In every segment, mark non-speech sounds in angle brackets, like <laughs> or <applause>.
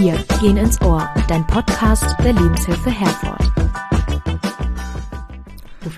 Wir gehen ins Ohr, dein Podcast der Lebenshilfe Herford.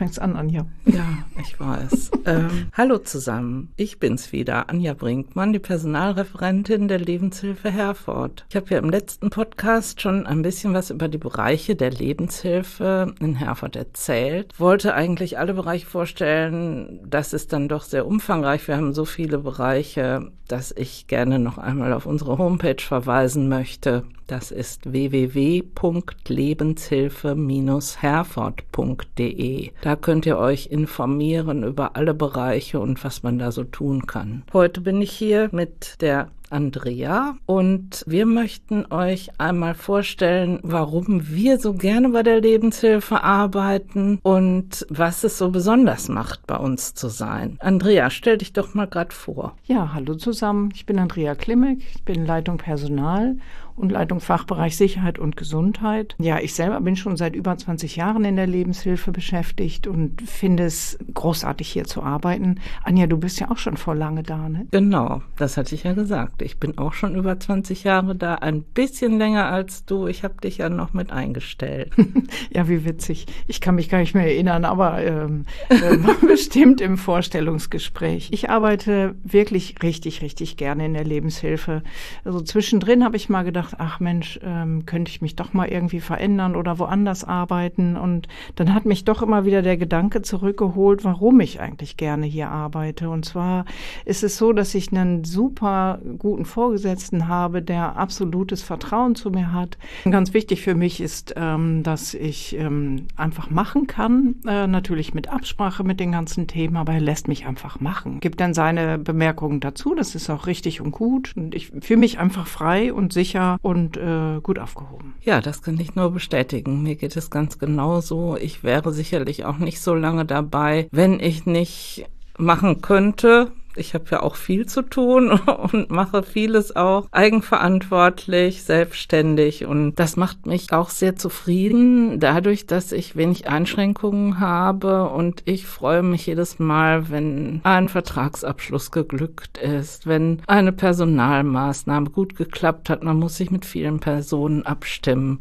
Fängst an, Anja. Ja, ich weiß. ähm, <laughs> hallo zusammen, ich bin's wieder, Anja Brinkmann, die Personalreferentin der Lebenshilfe Herford. Ich habe ja im letzten Podcast schon ein bisschen was über die Bereiche der Lebenshilfe in Herford erzählt. Wollte eigentlich alle Bereiche vorstellen. Das ist dann doch sehr umfangreich. Wir haben so viele Bereiche, dass ich gerne noch einmal auf unsere Homepage verweisen möchte. Das ist www.lebenshilfe-herford.de. Da könnt ihr euch informieren über alle Bereiche und was man da so tun kann. Heute bin ich hier mit der Andrea und wir möchten euch einmal vorstellen, warum wir so gerne bei der Lebenshilfe arbeiten und was es so besonders macht, bei uns zu sein. Andrea, stell dich doch mal gerade vor. Ja, hallo zusammen. Ich bin Andrea Klimek, ich bin Leitung Personal und Leitung Fachbereich Sicherheit und Gesundheit. Ja, ich selber bin schon seit über 20 Jahren in der Lebenshilfe beschäftigt und finde es großartig hier zu arbeiten. Anja, du bist ja auch schon vor lange da, ne? Genau, das hatte ich ja gesagt. Ich bin auch schon über 20 Jahre da, ein bisschen länger als du. Ich habe dich ja noch mit eingestellt. <laughs> ja, wie witzig. Ich kann mich gar nicht mehr erinnern, aber ähm, äh, <laughs> bestimmt im Vorstellungsgespräch. Ich arbeite wirklich richtig, richtig gerne in der Lebenshilfe. Also zwischendrin habe ich mal gedacht, gedacht, ach Mensch, ähm, könnte ich mich doch mal irgendwie verändern oder woanders arbeiten. Und dann hat mich doch immer wieder der Gedanke zurückgeholt, warum ich eigentlich gerne hier arbeite. Und zwar ist es so, dass ich einen super guten Vorgesetzten habe, der absolutes Vertrauen zu mir hat. Und ganz wichtig für mich ist, ähm, dass ich ähm, einfach machen kann, äh, natürlich mit Absprache mit den ganzen Themen, aber er lässt mich einfach machen. Gibt dann seine Bemerkungen dazu, das ist auch richtig und gut. Und ich fühle mich einfach frei und sicher und äh, gut aufgehoben. Ja, das kann ich nur bestätigen. Mir geht es ganz genauso. Ich wäre sicherlich auch nicht so lange dabei, wenn ich nicht machen könnte, ich habe ja auch viel zu tun <laughs> und mache vieles auch eigenverantwortlich, selbstständig. Und das macht mich auch sehr zufrieden, dadurch, dass ich wenig Einschränkungen habe und ich freue mich jedes Mal, wenn ein Vertragsabschluss geglückt ist, wenn eine Personalmaßnahme gut geklappt hat. Man muss sich mit vielen Personen abstimmen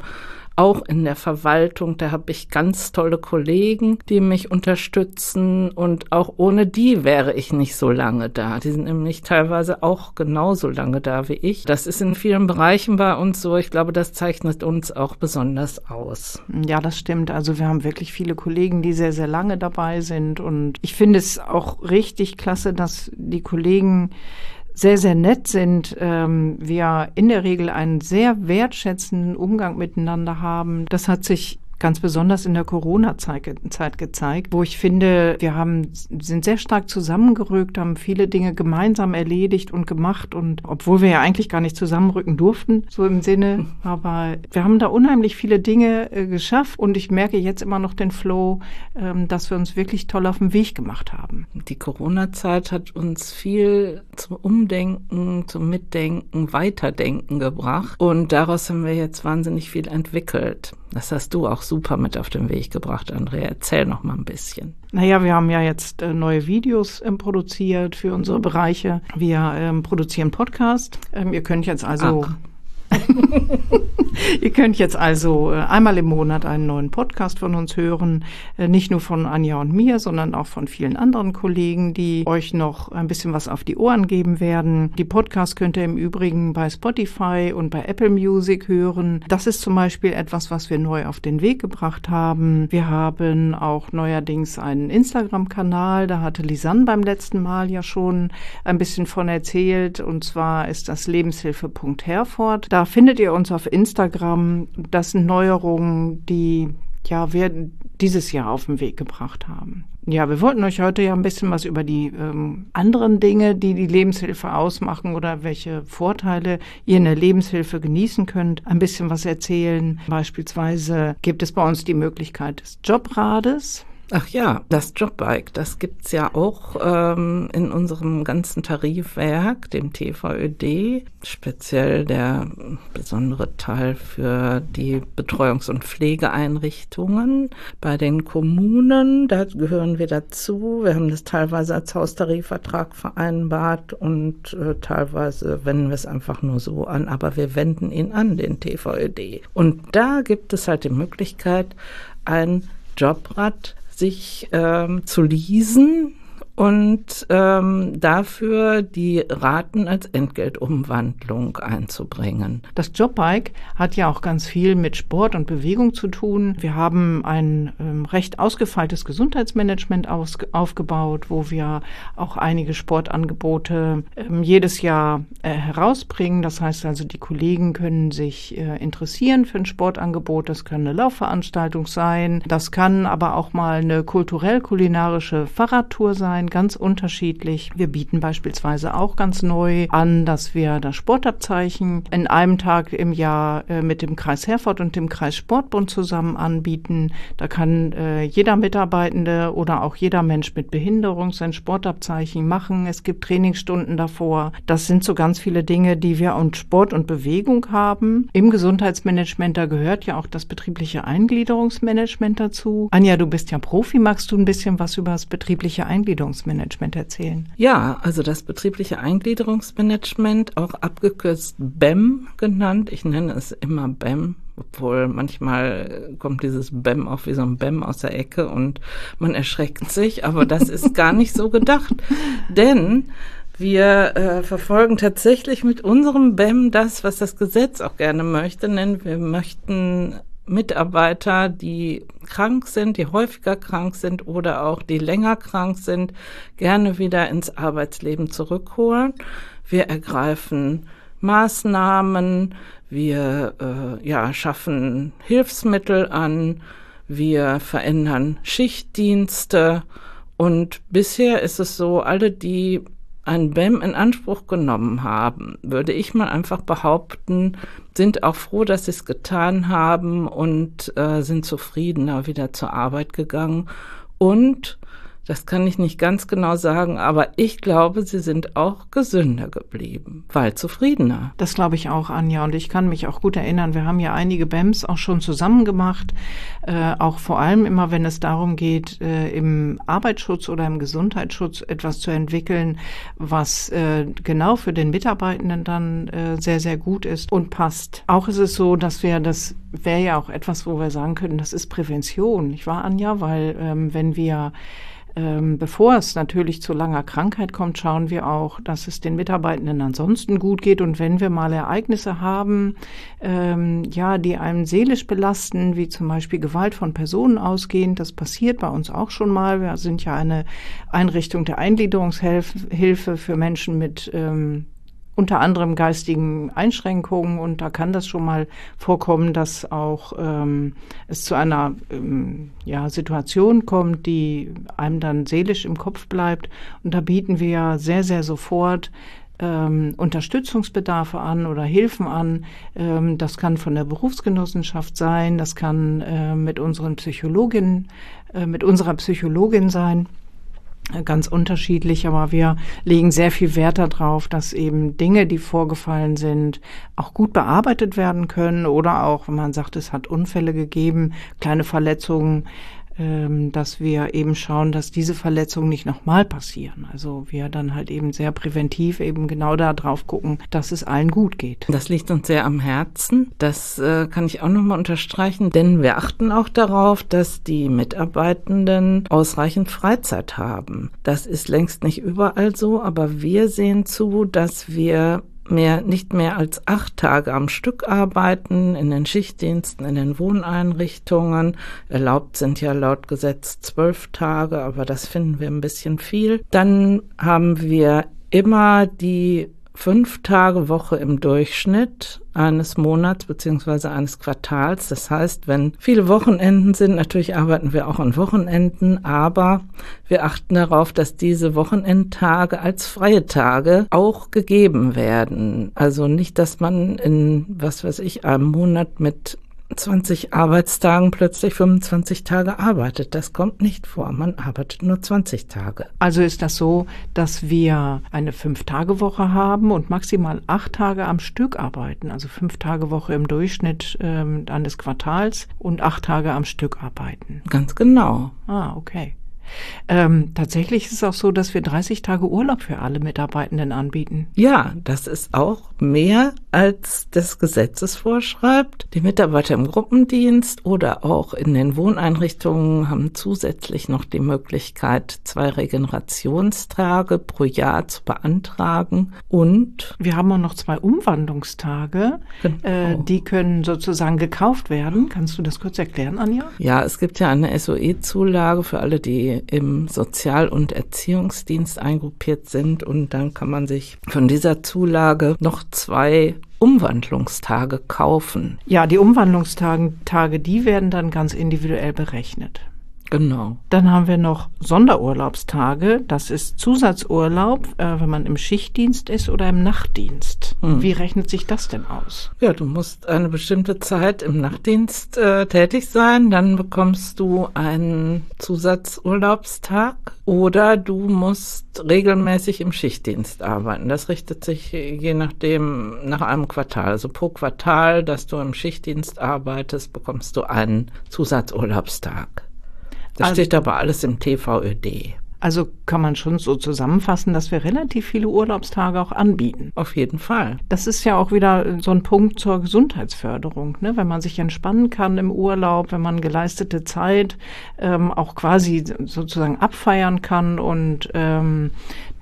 auch in der Verwaltung. Da habe ich ganz tolle Kollegen, die mich unterstützen und auch ohne die wäre ich nicht so lange da. Die sind nämlich teilweise auch genauso lange da wie ich. Das ist in vielen Bereichen bei uns so. Ich glaube, das zeichnet uns auch besonders aus. Ja, das stimmt. Also wir haben wirklich viele Kollegen, die sehr, sehr lange dabei sind und ich finde es auch richtig klasse, dass die Kollegen sehr, sehr nett sind, ähm, wir in der Regel einen sehr wertschätzenden Umgang miteinander haben. Das hat sich ganz besonders in der Corona-Zeit gezeigt, wo ich finde, wir haben, sind sehr stark zusammengerückt, haben viele Dinge gemeinsam erledigt und gemacht und obwohl wir ja eigentlich gar nicht zusammenrücken durften, so im Sinne, <laughs> aber wir haben da unheimlich viele Dinge äh, geschafft und ich merke jetzt immer noch den Flow, ähm, dass wir uns wirklich toll auf den Weg gemacht haben. Die Corona-Zeit hat uns viel zum Umdenken, zum Mitdenken, Weiterdenken gebracht und daraus haben wir jetzt wahnsinnig viel entwickelt. Das hast du auch super mit auf den Weg gebracht, Andrea. Erzähl noch mal ein bisschen. Naja, wir haben ja jetzt äh, neue Videos ähm, produziert für unsere Bereiche. Wir ähm, produzieren Podcast. Ähm, ihr könnt jetzt also Ach. <laughs> Ihr könnt jetzt also äh, einmal im Monat einen neuen Podcast von uns hören, äh, nicht nur von Anja und mir, sondern auch von vielen anderen Kollegen, die euch noch ein bisschen was auf die Ohren geben werden. Die Podcasts könnt ihr im Übrigen bei Spotify und bei Apple Music hören. Das ist zum Beispiel etwas, was wir neu auf den Weg gebracht haben. Wir haben auch neuerdings einen Instagram-Kanal, da hatte Lisanne beim letzten Mal ja schon ein bisschen von erzählt, und zwar ist das lebenshilfe.herford. Da findet ihr uns auf Instagram. Das sind Neuerungen, die ja, wir dieses Jahr auf den Weg gebracht haben. Ja, wir wollten euch heute ja ein bisschen was über die ähm, anderen Dinge, die die Lebenshilfe ausmachen oder welche Vorteile ihr in der Lebenshilfe genießen könnt, ein bisschen was erzählen. Beispielsweise gibt es bei uns die Möglichkeit des Jobrades. Ach ja, das Jobbike, das gibt's ja auch ähm, in unserem ganzen Tarifwerk, dem TVÖD, speziell der besondere Teil für die Betreuungs- und Pflegeeinrichtungen bei den Kommunen. Da gehören wir dazu. Wir haben das teilweise als Haustarifvertrag vereinbart und äh, teilweise wenden wir es einfach nur so an, aber wir wenden ihn an, den TVÖD. Und da gibt es halt die Möglichkeit, ein Jobrad sich ähm, zu leasen und ähm, dafür die Raten als Entgeltumwandlung einzubringen. Das Jobbike hat ja auch ganz viel mit Sport und Bewegung zu tun. Wir haben ein ähm, recht ausgefeiltes Gesundheitsmanagement aus, aufgebaut, wo wir auch einige Sportangebote ähm, jedes Jahr äh, herausbringen. Das heißt also, die Kollegen können sich äh, interessieren für ein Sportangebot. Das kann eine Laufveranstaltung sein. Das kann aber auch mal eine kulturell-kulinarische Fahrradtour sein ganz unterschiedlich. Wir bieten beispielsweise auch ganz neu an, dass wir das Sportabzeichen in einem Tag im Jahr äh, mit dem Kreis Herford und dem Kreis Sportbund zusammen anbieten. Da kann äh, jeder Mitarbeitende oder auch jeder Mensch mit Behinderung sein Sportabzeichen machen. Es gibt Trainingsstunden davor. Das sind so ganz viele Dinge, die wir und Sport und Bewegung haben. Im Gesundheitsmanagement, da gehört ja auch das betriebliche Eingliederungsmanagement dazu. Anja, du bist ja Profi. Magst du ein bisschen was über das betriebliche Eingliederungsmanagement Eingliederungsmanagement erzählen? Ja, also das betriebliche Eingliederungsmanagement, auch abgekürzt BEM genannt. Ich nenne es immer BEM, obwohl manchmal kommt dieses BEM auch wie so ein BEM aus der Ecke und man erschreckt sich, aber das ist <laughs> gar nicht so gedacht. Denn wir äh, verfolgen tatsächlich mit unserem BEM das, was das Gesetz auch gerne möchte, denn wir möchten Mitarbeiter, die krank sind, die häufiger krank sind oder auch die länger krank sind, gerne wieder ins Arbeitsleben zurückholen. Wir ergreifen Maßnahmen, wir äh, ja, schaffen Hilfsmittel an, wir verändern Schichtdienste. Und bisher ist es so, alle, die ein BEM in Anspruch genommen haben, würde ich mal einfach behaupten, sind auch froh, dass sie es getan haben und äh, sind zufriedener wieder zur Arbeit gegangen. Und das kann ich nicht ganz genau sagen, aber ich glaube, sie sind auch gesünder geblieben, weil zufriedener. Das glaube ich auch, Anja. Und ich kann mich auch gut erinnern, wir haben ja einige BEMs auch schon zusammen gemacht, äh, auch vor allem immer, wenn es darum geht, äh, im Arbeitsschutz oder im Gesundheitsschutz etwas zu entwickeln, was äh, genau für den Mitarbeitenden dann äh, sehr, sehr gut ist und passt. Auch ist es so, dass wir, das wäre ja auch etwas, wo wir sagen könnten, das ist Prävention, nicht wahr, Anja? Weil ähm, wenn wir ähm, bevor es natürlich zu langer Krankheit kommt, schauen wir auch, dass es den Mitarbeitenden ansonsten gut geht. Und wenn wir mal Ereignisse haben, ähm, ja, die einem seelisch belasten, wie zum Beispiel Gewalt von Personen ausgehend, das passiert bei uns auch schon mal. Wir sind ja eine Einrichtung der Eingliederungshilfe für Menschen mit ähm, unter anderem geistigen Einschränkungen und da kann das schon mal vorkommen, dass auch ähm, es zu einer ähm, ja, Situation kommt, die einem dann seelisch im Kopf bleibt. Und da bieten wir sehr, sehr sofort ähm, Unterstützungsbedarfe an oder Hilfen an. Ähm, das kann von der Berufsgenossenschaft sein, das kann äh, mit unseren Psychologinnen, äh, mit unserer Psychologin sein ganz unterschiedlich, aber wir legen sehr viel Wert darauf, dass eben Dinge, die vorgefallen sind, auch gut bearbeitet werden können oder auch, wenn man sagt, es hat Unfälle gegeben, kleine Verletzungen, dass wir eben schauen, dass diese Verletzungen nicht nochmal passieren. Also wir dann halt eben sehr präventiv eben genau da drauf gucken, dass es allen gut geht. Das liegt uns sehr am Herzen. Das äh, kann ich auch nochmal unterstreichen, denn wir achten auch darauf, dass die Mitarbeitenden ausreichend Freizeit haben. Das ist längst nicht überall so, aber wir sehen zu, dass wir mehr, nicht mehr als acht Tage am Stück arbeiten in den Schichtdiensten, in den Wohneinrichtungen. Erlaubt sind ja laut Gesetz zwölf Tage, aber das finden wir ein bisschen viel. Dann haben wir immer die fünf Tage Woche im Durchschnitt eines Monats beziehungsweise eines Quartals. Das heißt, wenn viele Wochenenden sind, natürlich arbeiten wir auch an Wochenenden, aber wir achten darauf, dass diese Wochenendtage als freie Tage auch gegeben werden. Also nicht, dass man in, was weiß ich, einem Monat mit 20 Arbeitstagen plötzlich 25 Tage arbeitet. Das kommt nicht vor. Man arbeitet nur 20 Tage. Also ist das so, dass wir eine Fünf-Tage-Woche haben und maximal acht Tage am Stück arbeiten. Also fünf Tage Woche im Durchschnitt ähm, eines Quartals und acht Tage am Stück arbeiten. Ganz genau. Ah, okay. Ähm, tatsächlich ist es auch so, dass wir 30 Tage Urlaub für alle Mitarbeitenden anbieten. Ja, das ist auch mehr als das Gesetzes vorschreibt. Die Mitarbeiter im Gruppendienst oder auch in den Wohneinrichtungen haben zusätzlich noch die Möglichkeit, zwei Regenerationstage pro Jahr zu beantragen. Und wir haben auch noch zwei Umwandlungstage. Genau. Äh, die können sozusagen gekauft werden. Kannst du das kurz erklären, Anja? Ja, es gibt ja eine SOE-Zulage für alle, die im Sozial- und Erziehungsdienst eingruppiert sind. Und dann kann man sich von dieser Zulage noch zwei Umwandlungstage kaufen. Ja, die Umwandlungstage, die werden dann ganz individuell berechnet. Genau. Dann haben wir noch Sonderurlaubstage. Das ist Zusatzurlaub, äh, wenn man im Schichtdienst ist oder im Nachtdienst. Hm. Wie rechnet sich das denn aus? Ja, du musst eine bestimmte Zeit im Nachtdienst äh, tätig sein, dann bekommst du einen Zusatzurlaubstag oder du musst regelmäßig im Schichtdienst arbeiten. Das richtet sich je nachdem nach einem Quartal. Also pro Quartal, dass du im Schichtdienst arbeitest, bekommst du einen Zusatzurlaubstag. Das also, steht aber alles im TVÖD. Also kann man schon so zusammenfassen, dass wir relativ viele Urlaubstage auch anbieten. Auf jeden Fall. Das ist ja auch wieder so ein Punkt zur Gesundheitsförderung, ne? wenn man sich entspannen kann im Urlaub, wenn man geleistete Zeit ähm, auch quasi sozusagen abfeiern kann und ähm,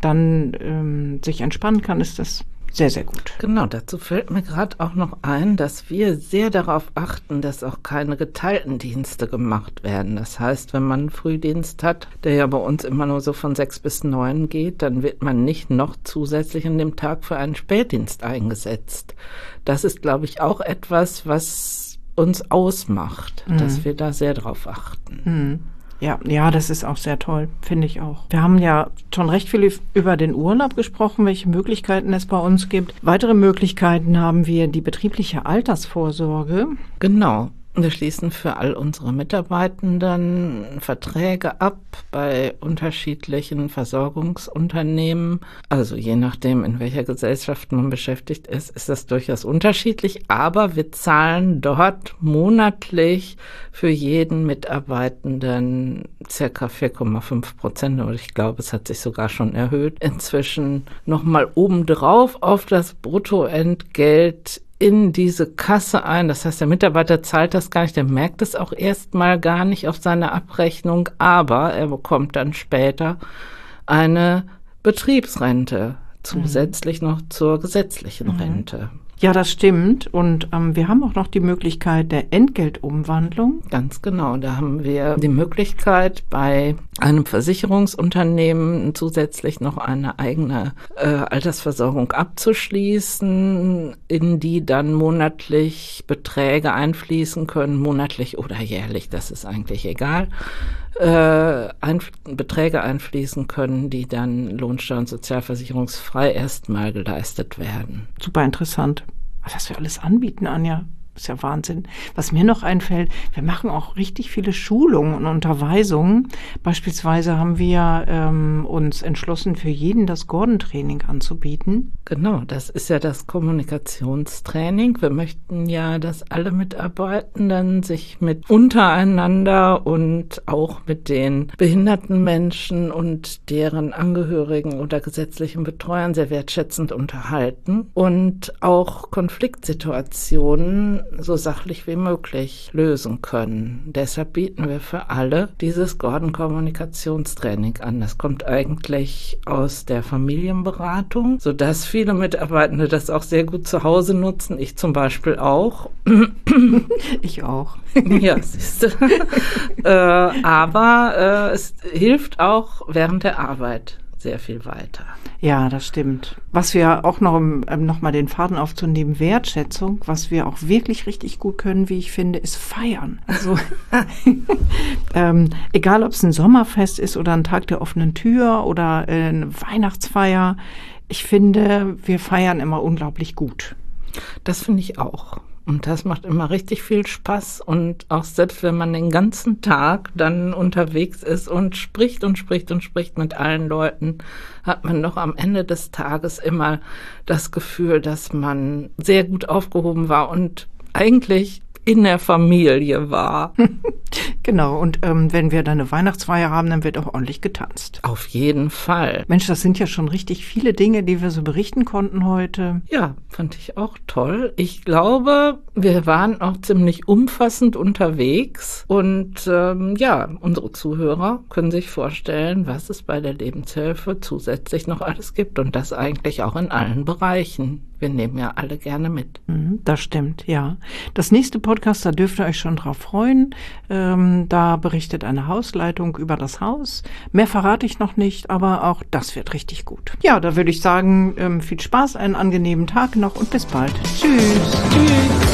dann ähm, sich entspannen kann, ist das sehr, sehr gut. Genau, dazu fällt mir gerade auch noch ein, dass wir sehr darauf achten, dass auch keine geteilten Dienste gemacht werden. Das heißt, wenn man einen Frühdienst hat, der ja bei uns immer nur so von sechs bis neun geht, dann wird man nicht noch zusätzlich an dem Tag für einen Spätdienst eingesetzt. Das ist, glaube ich, auch etwas, was uns ausmacht, mhm. dass wir da sehr drauf achten. Mhm. Ja, ja, das ist auch sehr toll, finde ich auch. Wir haben ja schon recht viel über den Urlaub gesprochen, welche Möglichkeiten es bei uns gibt. Weitere Möglichkeiten haben wir die betriebliche Altersvorsorge. Genau. Wir schließen für all unsere Mitarbeitenden Verträge ab bei unterschiedlichen Versorgungsunternehmen. Also je nachdem, in welcher Gesellschaft man beschäftigt ist, ist das durchaus unterschiedlich. Aber wir zahlen dort monatlich für jeden Mitarbeitenden circa 4,5 Prozent. Und ich glaube, es hat sich sogar schon erhöht. Inzwischen nochmal obendrauf auf das Bruttoentgelt in diese Kasse ein. Das heißt, der Mitarbeiter zahlt das gar nicht, der merkt es auch erstmal gar nicht auf seine Abrechnung, aber er bekommt dann später eine Betriebsrente zusätzlich mhm. noch zur gesetzlichen mhm. Rente. Ja, das stimmt. Und ähm, wir haben auch noch die Möglichkeit der Entgeltumwandlung. Ganz genau. Da haben wir die Möglichkeit, bei einem Versicherungsunternehmen zusätzlich noch eine eigene äh, Altersversorgung abzuschließen, in die dann monatlich Beträge einfließen können, monatlich oder jährlich, das ist eigentlich egal äh, ein, Beträge einfließen können, die dann Lohnsteuer- und sozialversicherungsfrei erstmal geleistet werden. Super interessant. Was wir alles anbieten, Anja ist ja Wahnsinn. Was mir noch einfällt, wir machen auch richtig viele Schulungen und Unterweisungen. Beispielsweise haben wir ähm, uns entschlossen, für jeden das Gordon-Training anzubieten. Genau, das ist ja das Kommunikationstraining. Wir möchten ja, dass alle Mitarbeitenden sich mit untereinander und auch mit den behinderten Menschen und deren Angehörigen oder gesetzlichen Betreuern sehr wertschätzend unterhalten und auch Konfliktsituationen so sachlich wie möglich lösen können. Deshalb bieten wir für alle dieses Gordon-Kommunikationstraining an. Das kommt eigentlich aus der Familienberatung, sodass viele Mitarbeitende das auch sehr gut zu Hause nutzen. Ich zum Beispiel auch. <laughs> Ich auch. <laughs> Ja, siehst du. äh, aber äh, es hilft auch während der Arbeit sehr viel weiter. Ja, das stimmt. Was wir auch noch, um ähm, noch mal den Faden aufzunehmen, Wertschätzung, was wir auch wirklich richtig gut können, wie ich finde, ist feiern. Also <laughs> ähm, egal, ob es ein Sommerfest ist oder ein Tag der offenen Tür oder äh, eine Weihnachtsfeier, ich finde, wir feiern immer unglaublich gut. Das finde ich auch. Und das macht immer richtig viel Spaß. Und auch selbst wenn man den ganzen Tag dann unterwegs ist und spricht und spricht und spricht mit allen Leuten, hat man doch am Ende des Tages immer das Gefühl, dass man sehr gut aufgehoben war und eigentlich in der Familie war. <laughs> genau, und ähm, wenn wir dann eine Weihnachtsfeier haben, dann wird auch ordentlich getanzt. Auf jeden Fall. Mensch, das sind ja schon richtig viele Dinge, die wir so berichten konnten heute. Ja, fand ich auch toll. Ich glaube, wir waren auch ziemlich umfassend unterwegs und ähm, ja, unsere Zuhörer können sich vorstellen, was es bei der Lebenshilfe zusätzlich noch alles gibt und das eigentlich auch in allen Bereichen wir nehmen ja alle gerne mit. Mhm, das stimmt, ja. Das nächste Podcast, da dürft ihr euch schon drauf freuen. Ähm, da berichtet eine Hausleitung über das Haus. Mehr verrate ich noch nicht, aber auch das wird richtig gut. Ja, da würde ich sagen, ähm, viel Spaß, einen angenehmen Tag noch und bis bald. Tschüss. Tschüss.